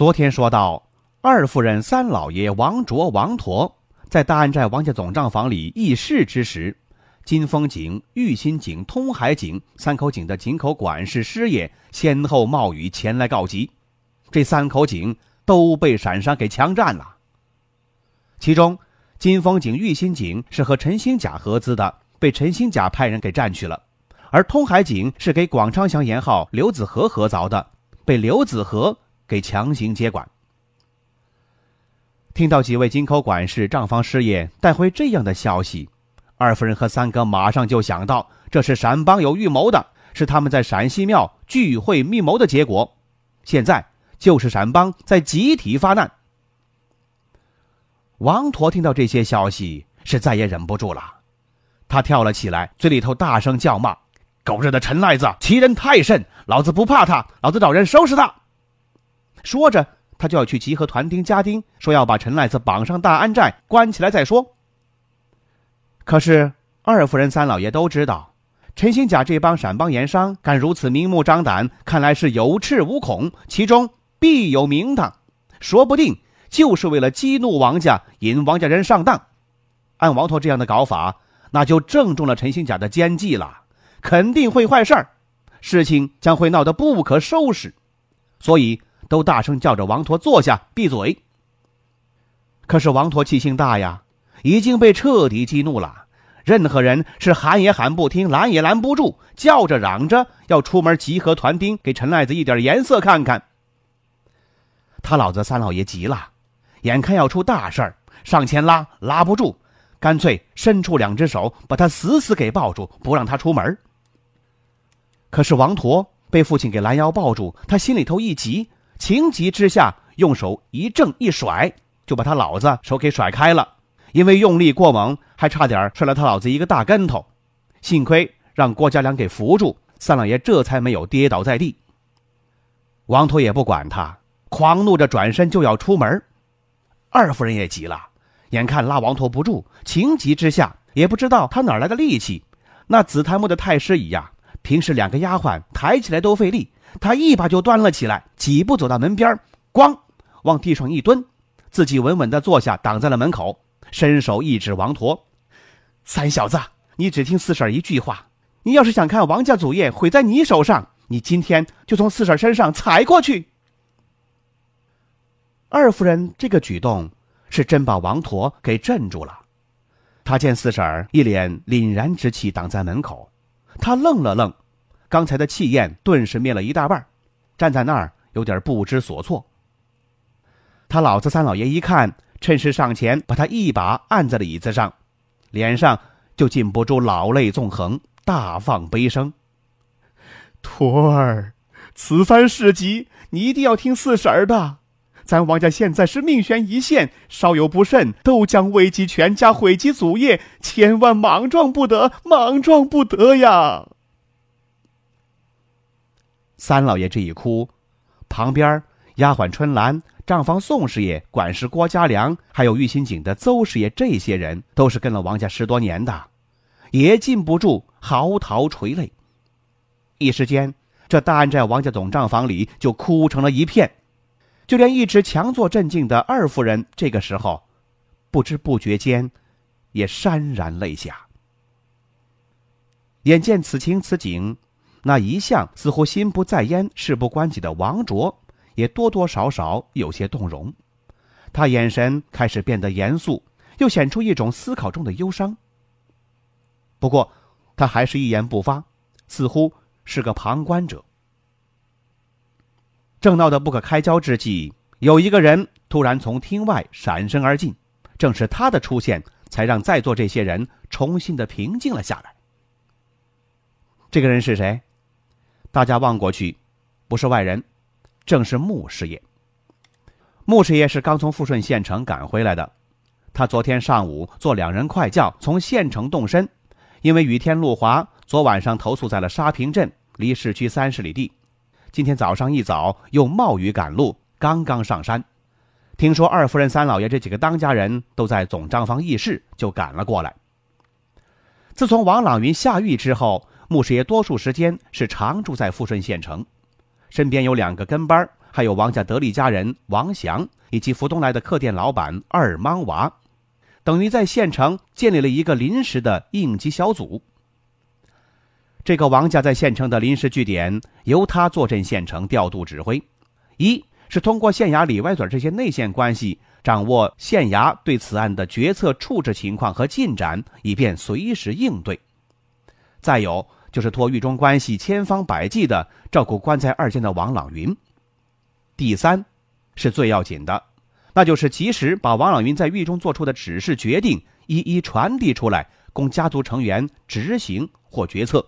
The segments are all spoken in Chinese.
昨天说到，二夫人、三老爷王卓、王陀在大安寨王家总账房里议事之时，金风井、玉心井、通海井三口井的井口管事师爷先后冒雨前来告急，这三口井都被陕商给强占了。其中，金风井、玉心井是和陈兴甲合资的，被陈兴甲派人给占去了；而通海井是给广昌祥盐号刘子和合凿的，被刘子和。给强行接管。听到几位金口管事、账房师爷带回这样的消息，二夫人和三哥马上就想到，这是陕帮有预谋的，是他们在陕西庙聚会密谋的结果。现在就是陕帮在集体发难。王陀听到这些消息，是再也忍不住了，他跳了起来，嘴里头大声叫骂：“狗日的陈赖子，欺人太甚！老子不怕他，老子找人收拾他！”说着，他就要去集合团丁家丁，说要把陈赖子绑上大安寨，关起来再说。可是二夫人、三老爷都知道，陈新甲这帮陕帮盐商敢如此明目张胆，看来是有恃无恐，其中必有名堂，说不定就是为了激怒王家，引王家人上当。按王拓这样的搞法，那就正中了陈新甲的奸计了，肯定会坏事儿，事情将会闹得不可收拾。所以。都大声叫着王陀坐下闭嘴。可是王陀气性大呀，已经被彻底激怒了。任何人是喊也喊不听，拦也拦不住，叫着嚷着要出门集合团丁，给陈赖子一点颜色看看。他老子三老爷急了，眼看要出大事儿，上前拉拉不住，干脆伸出两只手把他死死给抱住，不让他出门。可是王陀被父亲给拦腰抱住，他心里头一急。情急之下，用手一正一甩，就把他老子手给甩开了。因为用力过猛，还差点摔了他老子一个大跟头。幸亏让郭家良给扶住，三老爷这才没有跌倒在地。王陀也不管他，狂怒着转身就要出门。二夫人也急了，眼看拉王陀不住，情急之下也不知道他哪来的力气。那紫檀木的太师椅呀，平时两个丫鬟抬起来都费力。他一把就端了起来，几步走到门边，咣，往地上一蹲，自己稳稳地坐下，挡在了门口，伸手一指王陀：“三小子，你只听四婶一句话，你要是想看王家祖业毁在你手上，你今天就从四婶身上踩过去。”二夫人这个举动是真把王陀给镇住了。他见四婶一脸凛然之气挡在门口，他愣了愣。刚才的气焰顿时灭了一大半，站在那儿有点不知所措。他老子三老爷一看，趁势上前把他一把按在了椅子上，脸上就禁不住老泪纵横，大放悲声：“徒儿，此番事急，你一定要听四婶儿的。咱王家现在是命悬一线，稍有不慎，都将危及全家，毁及祖业，千万莽撞不得，莽撞不得呀！”三老爷这一哭，旁边丫鬟春兰、账房宋师爷、管事郭家良，还有玉心井的邹师爷，这些人都是跟了王家十多年的，也禁不住嚎啕垂泪。一时间，这大安寨王家总账房里就哭成了一片，就连一直强作镇静的二夫人，这个时候，不知不觉间，也潸然泪下。眼见此情此景。那一向似乎心不在焉、事不关己的王卓，也多多少少有些动容。他眼神开始变得严肃，又显出一种思考中的忧伤。不过，他还是一言不发，似乎是个旁观者。正闹得不可开交之际，有一个人突然从厅外闪身而进，正是他的出现，才让在座这些人重新的平静了下来。这个人是谁？大家望过去，不是外人，正是穆师爷。穆师爷是刚从富顺县城赶回来的，他昨天上午坐两人快轿从县城动身，因为雨天路滑，昨晚上投宿在了沙坪镇，离市区三十里地。今天早上一早又冒雨赶路，刚刚上山，听说二夫人、三老爷这几个当家人都在总账房议事，就赶了过来。自从王朗云下狱之后，穆师爷多数时间是常住在富顺县城，身边有两个跟班，还有王家得力家人王祥以及福东来的客店老板二莽娃，等于在县城建立了一个临时的应急小组。这个王家在县城的临时据点由他坐镇县城调度指挥，一是通过县衙里外嘴这些内线关系，掌握县衙对此案的决策处置情况和进展，以便随时应对；再有就是托狱中关系，千方百计的照顾关在二监的王朗云；第三，是最要紧的，那就是及时把王朗云在狱中做出的指示决定一一传递出来，供家族成员执行或决策。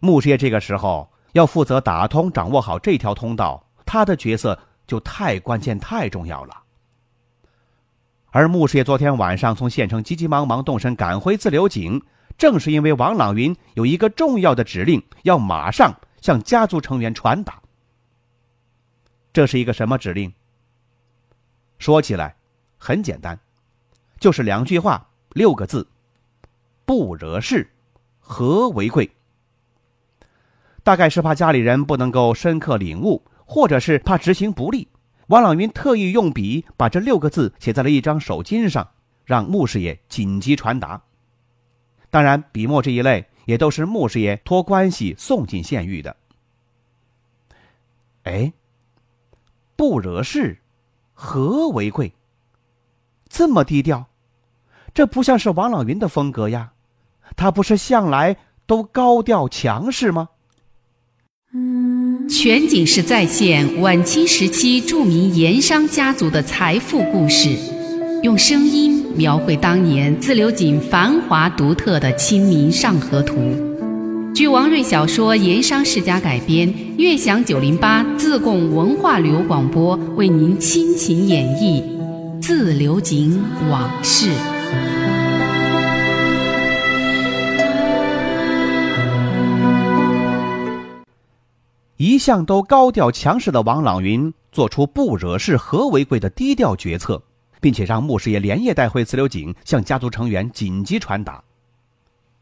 穆师爷这个时候要负责打通、掌握好这条通道，他的角色就太关键、太重要了。而穆师爷昨天晚上从县城急急忙忙动身赶回自流井，正是因为王朗云有一个重要的指令要马上向家族成员传达。这是一个什么指令？说起来很简单，就是两句话，六个字：不惹事，和为贵。大概是怕家里人不能够深刻领悟，或者是怕执行不力，王朗云特意用笔把这六个字写在了一张手巾上，让穆师爷紧急传达。当然，笔墨这一类也都是穆师爷托关系送进县狱的。哎，不惹事，和为贵。这么低调，这不像是王朗云的风格呀，他不是向来都高调强势吗？全景式再现晚清时期著名盐商家族的财富故事，用声音描绘当年自流井繁华独特的《清明上河图》。据王瑞小说《盐商世家》改编，悦享九零八自贡文化旅游广播为您倾情演绎自流井往事。一向都高调强势的王朗云做出不惹事和为贵的低调决策，并且让穆师爷连夜带回磁流井向家族成员紧急传达。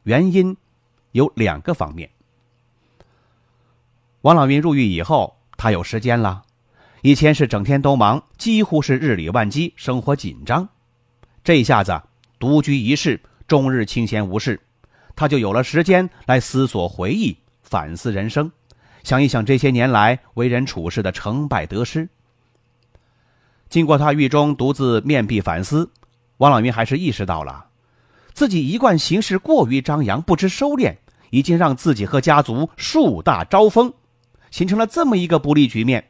原因有两个方面。王朗云入狱以后，他有时间了，以前是整天都忙，几乎是日理万机，生活紧张。这一下子独居一室，终日清闲无事，他就有了时间来思索、回忆、反思人生。想一想这些年来为人处事的成败得失。经过他狱中独自面壁反思，王朗云还是意识到了，自己一贯行事过于张扬，不知收敛，已经让自己和家族树大招风，形成了这么一个不利局面。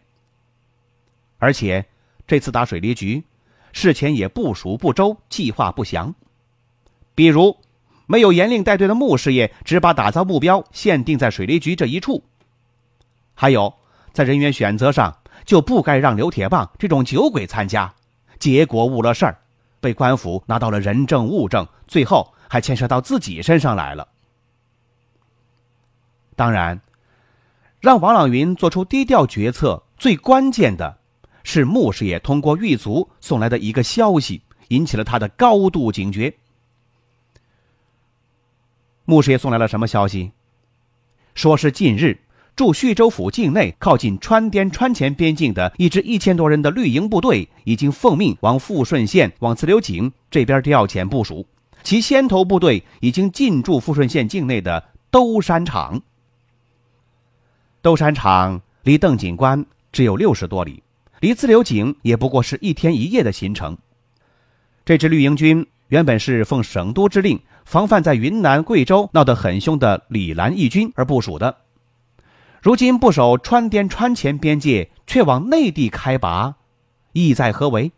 而且这次打水利局，事前也部署不周，计划不详。比如，没有严令带队的穆师爷，只把打造目标限定在水利局这一处。还有，在人员选择上就不该让刘铁棒这种酒鬼参加，结果误了事儿，被官府拿到了人证物证，最后还牵涉到自己身上来了。当然，让王朗云做出低调决策，最关键的是穆师爷通过狱卒送来的一个消息，引起了他的高度警觉。穆师爷送来了什么消息？说是近日。驻叙州府境内靠近川滇川黔边境的一支一千多人的绿营部队，已经奉命往富顺县、往自流井这边调遣部署。其先头部队已经进驻富顺县境内的兜山场。兜山场离邓警官只有六十多里，离自流井也不过是一天一夜的行程。这支绿营军原本是奉省都之令，防范在云南、贵州闹得很凶的李兰义军而部署的。如今不守川滇川黔边界，却往内地开拔，意在何为？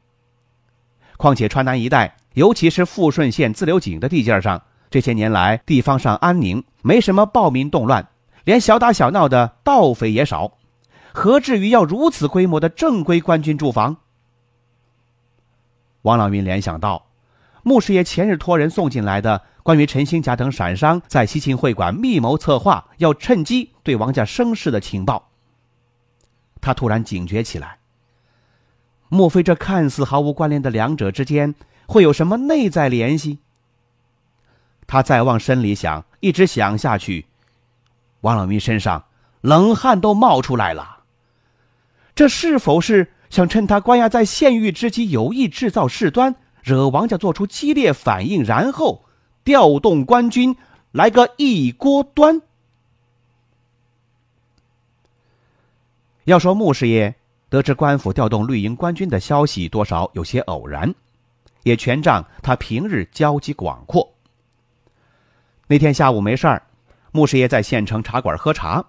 况且川南一带，尤其是富顺县自流井的地界上，这些年来地方上安宁，没什么暴民动乱，连小打小闹的盗匪也少。何至于要如此规模的正规官军驻防？王朗云联想到，穆师爷前日托人送进来的关于陈兴甲等闪商在西庆会馆密谋策划，要趁机对王家生事的情报。他突然警觉起来。莫非这看似毫无关联的两者之间会有什么内在联系？他再往深里想，一直想下去，王老民身上冷汗都冒出来了。这是否是想趁他关押在县狱之机，有意制造事端，惹王家做出激烈反应，然后调动官军来个一锅端？要说穆师爷。得知官府调动绿营官军的消息，多少有些偶然，也全仗他平日交际广阔。那天下午没事儿，穆师爷在县城茶馆喝茶，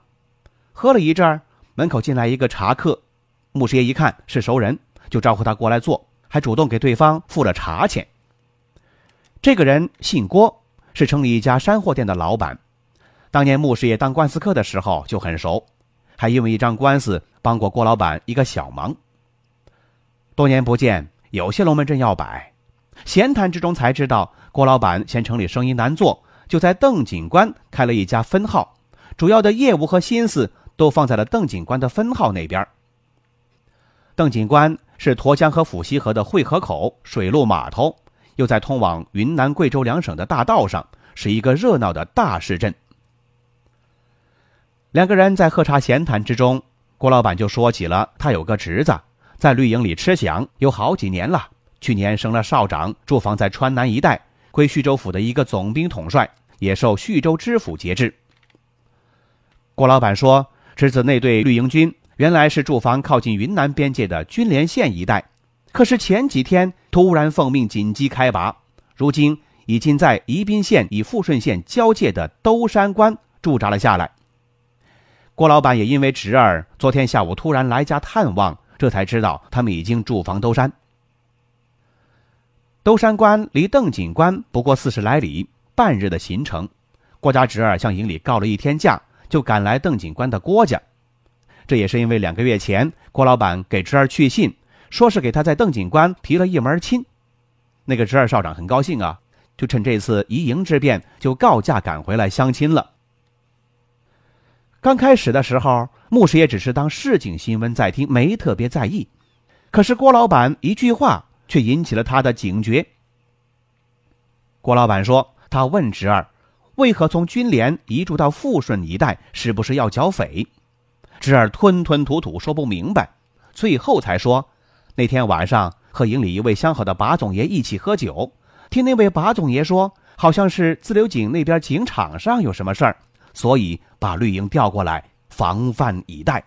喝了一阵儿，门口进来一个茶客，穆师爷一看是熟人，就招呼他过来坐，还主动给对方付了茶钱。这个人姓郭，是城里一家山货店的老板，当年穆师爷当官司客的时候就很熟。还因为一张官司帮过郭老板一个小忙。多年不见，有些龙门阵要摆。闲谈之中才知道，郭老板嫌城里生意难做，就在邓警官开了一家分号，主要的业务和心思都放在了邓警官的分号那边。邓警官是沱江和抚溪河的汇合口水陆码头，又在通往云南、贵州两省的大道上，是一个热闹的大市镇。两个人在喝茶闲谈之中，郭老板就说起了他有个侄子在绿营里吃饷有好几年了，去年升了少长，驻防在川南一带，归徐州府的一个总兵统帅，也受徐州知府节制。郭老板说，侄子那队绿营军原来是驻防靠近云南边界的军连县一带，可是前几天突然奉命紧急开拔，如今已经在宜宾县与富顺县交界的兜山关驻扎了下来。郭老板也因为侄儿昨天下午突然来家探望，这才知道他们已经驻防兜山。兜山关离邓警官不过四十来里，半日的行程。郭家侄儿向营里告了一天假，就赶来邓警官的郭家。这也是因为两个月前郭老板给侄儿去信，说是给他在邓警官提了一门亲。那个侄儿少长很高兴啊，就趁这次移营之便，就告假赶回来相亲了。刚开始的时候，牧师也只是当市井新闻在听，没特别在意。可是郭老板一句话却引起了他的警觉。郭老板说：“他问侄儿，为何从军连移驻到富顺一带，是不是要剿匪？”侄儿吞吞吐吐说不明白，最后才说：“那天晚上和营里一位相好的把总爷一起喝酒，听那位把总爷说，好像是自流井那边井场上有什么事儿。”所以把绿营调过来防范以待。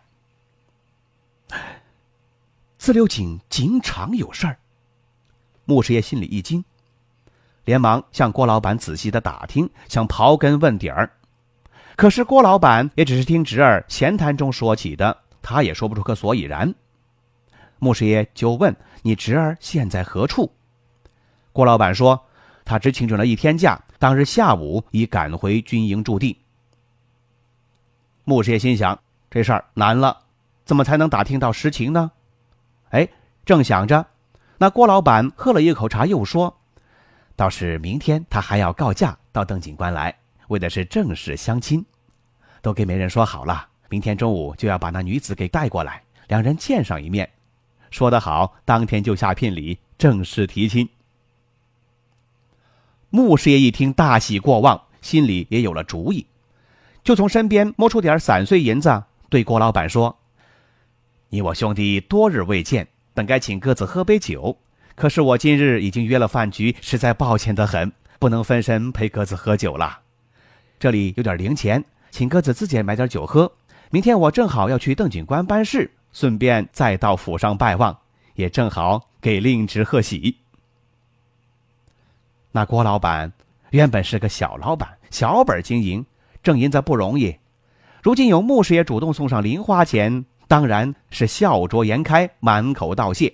自流井井场有事儿，穆师爷心里一惊，连忙向郭老板仔细的打听，想刨根问底儿。可是郭老板也只是听侄儿闲谈中说起的，他也说不出个所以然。穆师爷就问：“你侄儿现在何处？”郭老板说：“他只请准了一天假，当日下午已赶回军营驻地。”穆师爷心想：这事儿难了，怎么才能打听到实情呢？哎，正想着，那郭老板喝了一口茶，又说：“倒是明天他还要告假到邓警官来，为的是正式相亲，都给媒人说好了，明天中午就要把那女子给带过来，两人见上一面。说得好，当天就下聘礼，正式提亲。”穆师爷一听，大喜过望，心里也有了主意。就从身边摸出点散碎银子，对郭老板说：“你我兄弟多日未见，本该请鸽子喝杯酒，可是我今日已经约了饭局，实在抱歉得很，不能分身陪鸽子喝酒了。这里有点零钱，请鸽子自己买点酒喝。明天我正好要去邓警官办事，顺便再到府上拜望，也正好给令侄贺喜。”那郭老板原本是个小老板，小本经营。挣银子不容易，如今有穆师爷主动送上零花钱，当然是笑逐颜开，满口道谢。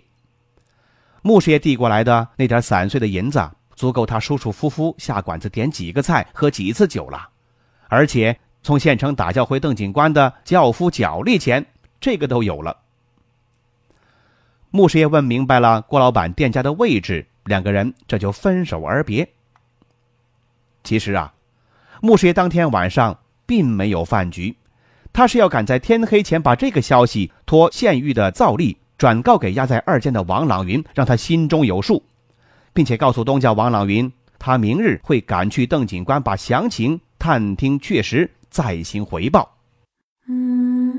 穆师爷递过来的那点散碎的银子，足够他舒舒服服下馆子点几个菜，喝几次酒了。而且从县城打教回邓警官的轿夫脚力钱，这个都有了。穆师爷问明白了郭老板店家的位置，两个人这就分手而别。其实啊，穆师爷当天晚上并没有饭局，他是要赶在天黑前把这个消息托县狱的造例转告给押在二监的王朗云，让他心中有数，并且告诉东家王朗云，他明日会赶去邓警官把详情探听确实，再行回报。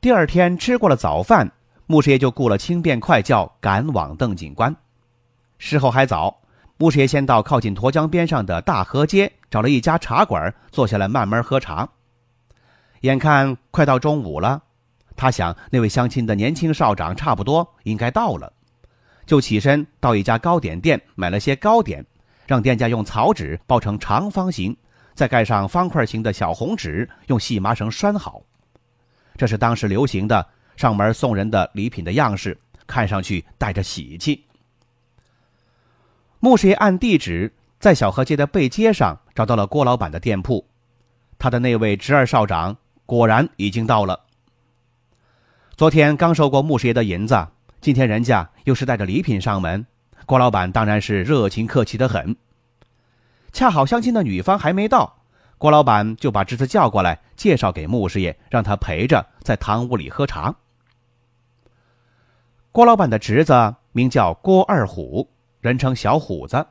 第二天吃过了早饭，穆师爷就雇了轻便快轿赶往邓警官。时候还早，穆师爷先到靠近沱江边上的大河街找了一家茶馆，坐下来慢慢喝茶。眼看快到中午了，他想那位相亲的年轻少长差不多应该到了，就起身到一家糕点店买了些糕点，让店家用草纸包成长方形，再盖上方块形的小红纸，用细麻绳拴好。这是当时流行的上门送人的礼品的样式，看上去带着喜气。穆师爷按地址在小河街的背街上找到了郭老板的店铺，他的那位侄儿少长果然已经到了。昨天刚收过穆师爷的银子，今天人家又是带着礼品上门，郭老板当然是热情客气的很。恰好相亲的女方还没到。郭老板就把侄子叫过来，介绍给穆师爷，让他陪着在堂屋里喝茶。郭老板的侄子名叫郭二虎，人称小虎子。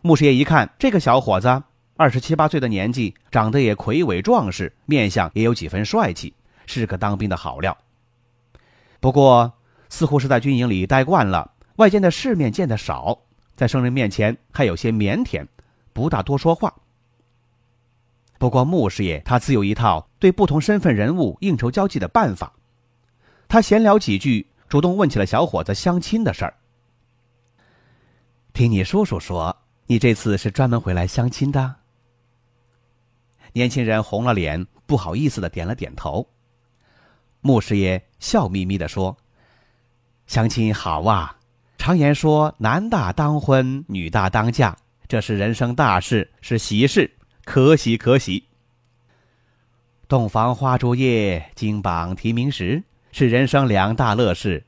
穆师爷一看，这个小伙子二十七八岁的年纪，长得也魁伟壮实，面相也有几分帅气，是个当兵的好料。不过，似乎是在军营里待惯了，外间的世面见得少，在生人面前还有些腼腆，不大多说话。不过，穆师爷他自有一套对不同身份人物应酬交际的办法。他闲聊几句，主动问起了小伙子相亲的事儿。听你叔叔说，你这次是专门回来相亲的。年轻人红了脸，不好意思的点了点头。穆师爷笑眯眯的说：“相亲好啊，常言说男大当婚，女大当嫁，这是人生大事，是喜事。”可喜可喜！洞房花烛夜，金榜题名时，是人生两大乐事。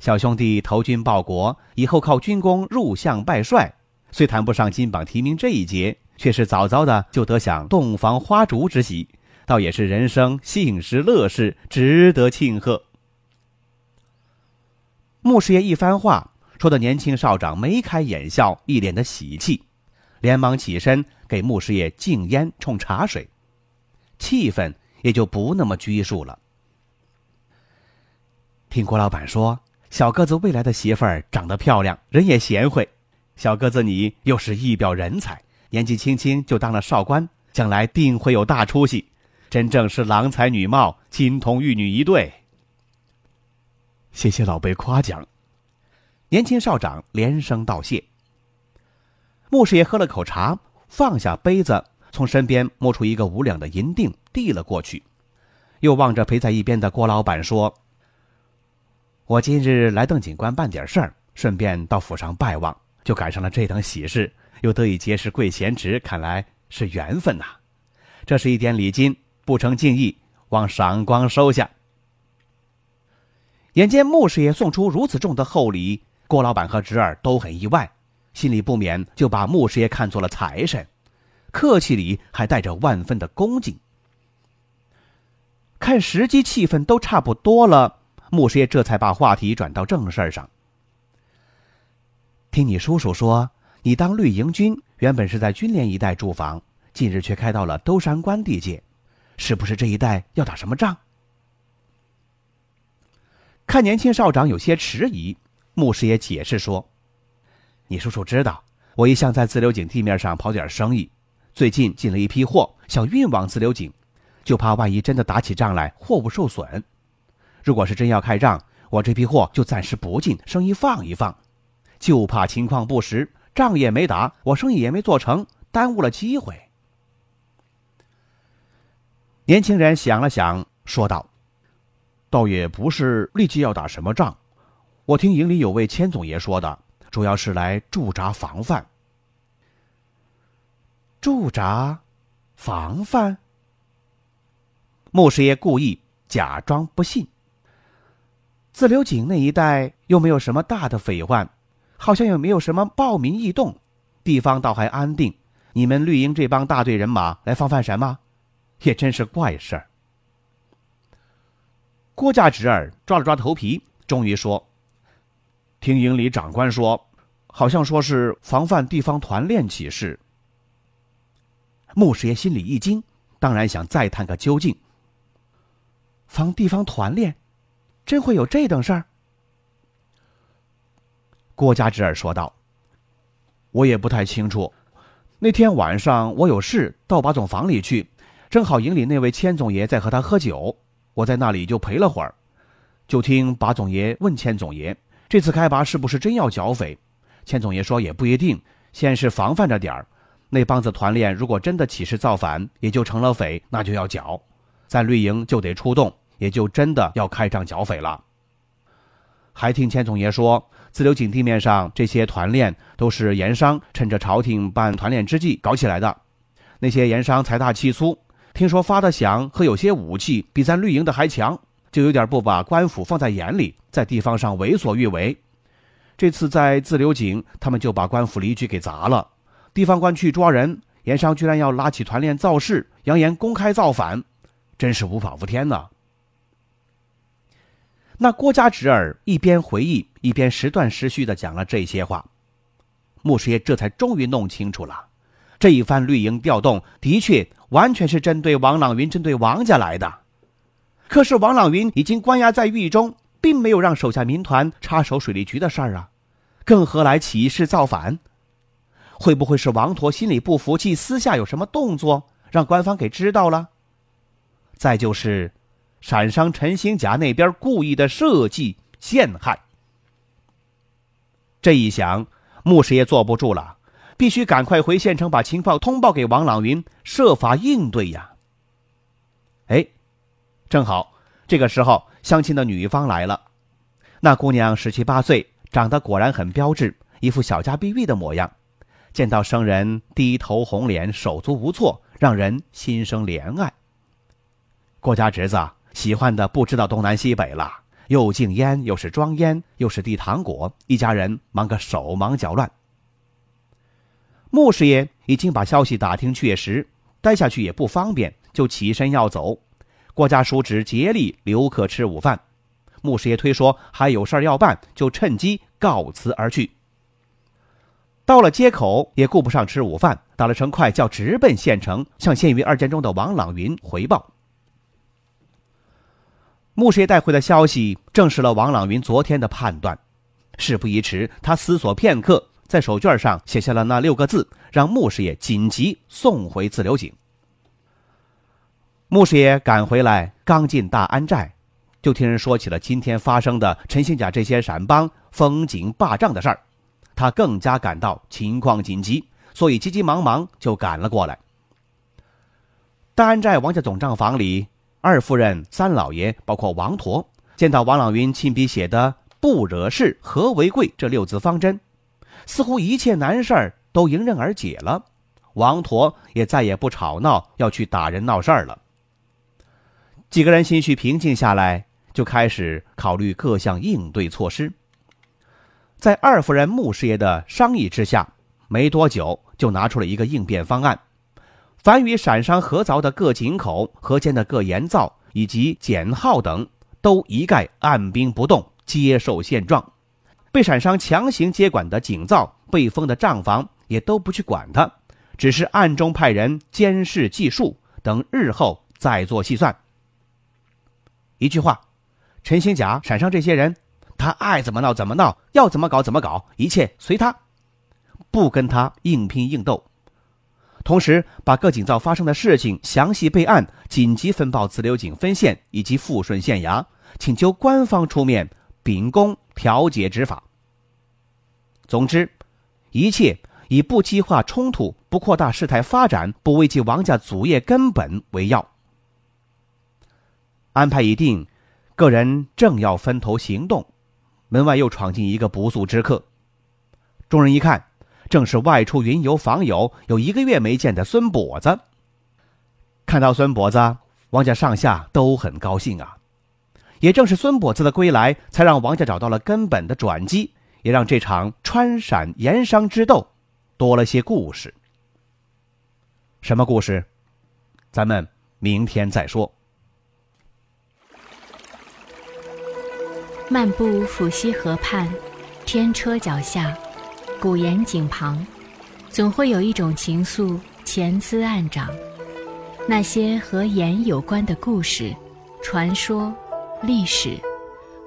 小兄弟投军报国，以后靠军功入相拜帅，虽谈不上金榜题名这一节，却是早早的就得享洞房花烛之喜，倒也是人生幸事乐事，值得庆贺。穆师爷一番话说的，年轻少长眉开眼笑，一脸的喜气。连忙起身给穆师爷敬烟冲茶水，气氛也就不那么拘束了。听郭老板说，小个子未来的媳妇儿长得漂亮，人也贤惠，小个子你又是一表人才，年纪轻轻就当了少官，将来定会有大出息，真正是郎才女貌，金童玉女一对。谢谢老辈夸奖，年轻少长连声道谢。穆师爷喝了口茶，放下杯子，从身边摸出一个五两的银锭，递了过去，又望着陪在一边的郭老板说：“我今日来邓警官办点事儿，顺便到府上拜望，就赶上了这等喜事，又得以结识贵贤侄，看来是缘分呐。这是一点礼金，不成敬意，望赏光收下。”眼见穆师爷送出如此重的厚礼，郭老板和侄儿都很意外。心里不免就把穆师爷看作了财神，客气里还带着万分的恭敬。看时机气氛都差不多了，穆师爷这才把话题转到正事儿上。听你叔叔说，你当绿营军原本是在军连一带驻防，近日却开到了兜山关地界，是不是这一带要打什么仗？看年轻少长有些迟疑，穆师爷解释说。你叔叔知道，我一向在自流井地面上跑点生意，最近进了一批货，想运往自流井，就怕万一真的打起仗来，货物受损。如果是真要开仗，我这批货就暂时不进，生意放一放，就怕情况不实，仗也没打，我生意也没做成，耽误了机会。”年轻人想了想，说道：“倒也不是立即要打什么仗，我听营里有位千总爷说的，主要是来驻扎防范。驻扎，防范。”穆师爷故意假装不信。自流井那一带又没有什么大的匪患，好像也没有什么暴民异动，地方倒还安定。你们绿营这帮大队人马来防范什么？也真是怪事儿。郭家侄儿抓了抓头皮，终于说：“听营里长官说，好像说是防范地方团练起事。”穆师爷心里一惊，当然想再探个究竟。防地方团练，真会有这等事儿？郭家侄儿说道：“我也不太清楚。那天晚上我有事到把总房里去。”正好营里那位千总爷在和他喝酒，我在那里就陪了会儿，就听把总爷问千总爷：“这次开拔是不是真要剿匪？”千总爷说：“也不一定，先是防范着点儿。那帮子团练如果真的起事造反，也就成了匪，那就要剿。咱绿营就得出动，也就真的要开仗剿匪了。”还听千总爷说，自流井地面上这些团练都是盐商趁着朝廷办团练之际搞起来的，那些盐商财大气粗。听说发的饷和有些武器比咱绿营的还强，就有点不把官府放在眼里，在地方上为所欲为。这次在自流井，他们就把官府离局给砸了。地方官去抓人，盐商居然要拉起团练造势，扬言公开造反，真是无法无天呐！那郭家侄儿一边回忆，一边时断时续的讲了这些话。穆师爷这才终于弄清楚了，这一番绿营调动的确。完全是针对王朗云，针对王家来的。可是王朗云已经关押在狱中，并没有让手下民团插手水利局的事儿啊，更何来起事造反？会不会是王陀心里不服气，私下有什么动作，让官方给知道了？再就是，陕商陈兴甲那边故意的设计陷害。这一想，穆师爷坐不住了。必须赶快回县城把情报通报给王朗云，设法应对呀。正好这个时候，相亲的女方来了。那姑娘十七八岁，长得果然很标致，一副小家碧玉的模样。见到生人，低头红脸，手足无措，让人心生怜爱。郭家侄子喜欢的不知道东南西北了，又敬烟，又是装烟，又是递糖果，一家人忙个手忙脚乱。穆师爷已经把消息打听确实，待下去也不方便，就起身要走。郭家叔侄竭力留客吃午饭，穆师爷推说还有事要办，就趁机告辞而去。到了街口，也顾不上吃午饭，打了成快叫，直奔县城，向县狱二监中的王朗云回报。穆师爷带回的消息证实了王朗云昨天的判断。事不宜迟，他思索片刻。在手绢上写下了那六个字，让穆师爷紧急送回自流井。穆师爷赶回来，刚进大安寨，就听人说起了今天发生的陈兴甲这些陕帮封井霸占的事儿，他更加感到情况紧急，所以急急忙忙就赶了过来。大安寨王家总账房里，二夫人、三老爷，包括王陀，见到王朗云亲笔写的“不惹事，和为贵”这六字方针。似乎一切难事儿都迎刃而解了，王陀也再也不吵闹，要去打人闹事儿了。几个人心绪平静下来，就开始考虑各项应对措施。在二夫人穆师爷的商议之下，没多久就拿出了一个应变方案：凡与陕商合凿的各井口、河间的各盐灶以及简号等，都一概按兵不动，接受现状。被陕商强行接管的井灶、被封的账房，也都不去管它，只是暗中派人监视计数，等日后再做细算。一句话，陈兴甲、陕商这些人，他爱怎么闹怎么闹，要怎么搞怎么搞，一切随他，不跟他硬拼硬斗。同时，把各井灶发生的事情详细备案，紧急分报自流井分县以及富顺县衙，请求官方出面秉公调解执法。总之，一切以不激化冲突、不扩大事态发展、不危及王家祖业根本为要。安排已定，个人正要分头行动，门外又闯进一个不速之客。众人一看，正是外出云游访友有一个月没见的孙跛子。看到孙跛子，王家上下都很高兴啊。也正是孙跛子的归来，才让王家找到了根本的转机。也让这场川陕盐商之斗多了些故事。什么故事？咱们明天再说。漫步抚溪河畔，天车脚下，古岩井旁，总会有一种情愫潜滋暗长。那些和盐有关的故事、传说、历史，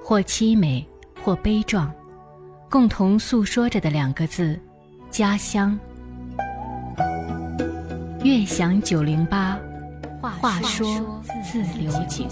或凄美，或悲壮。共同诉说着的两个字：家乡。悦享九零八，话说自流井。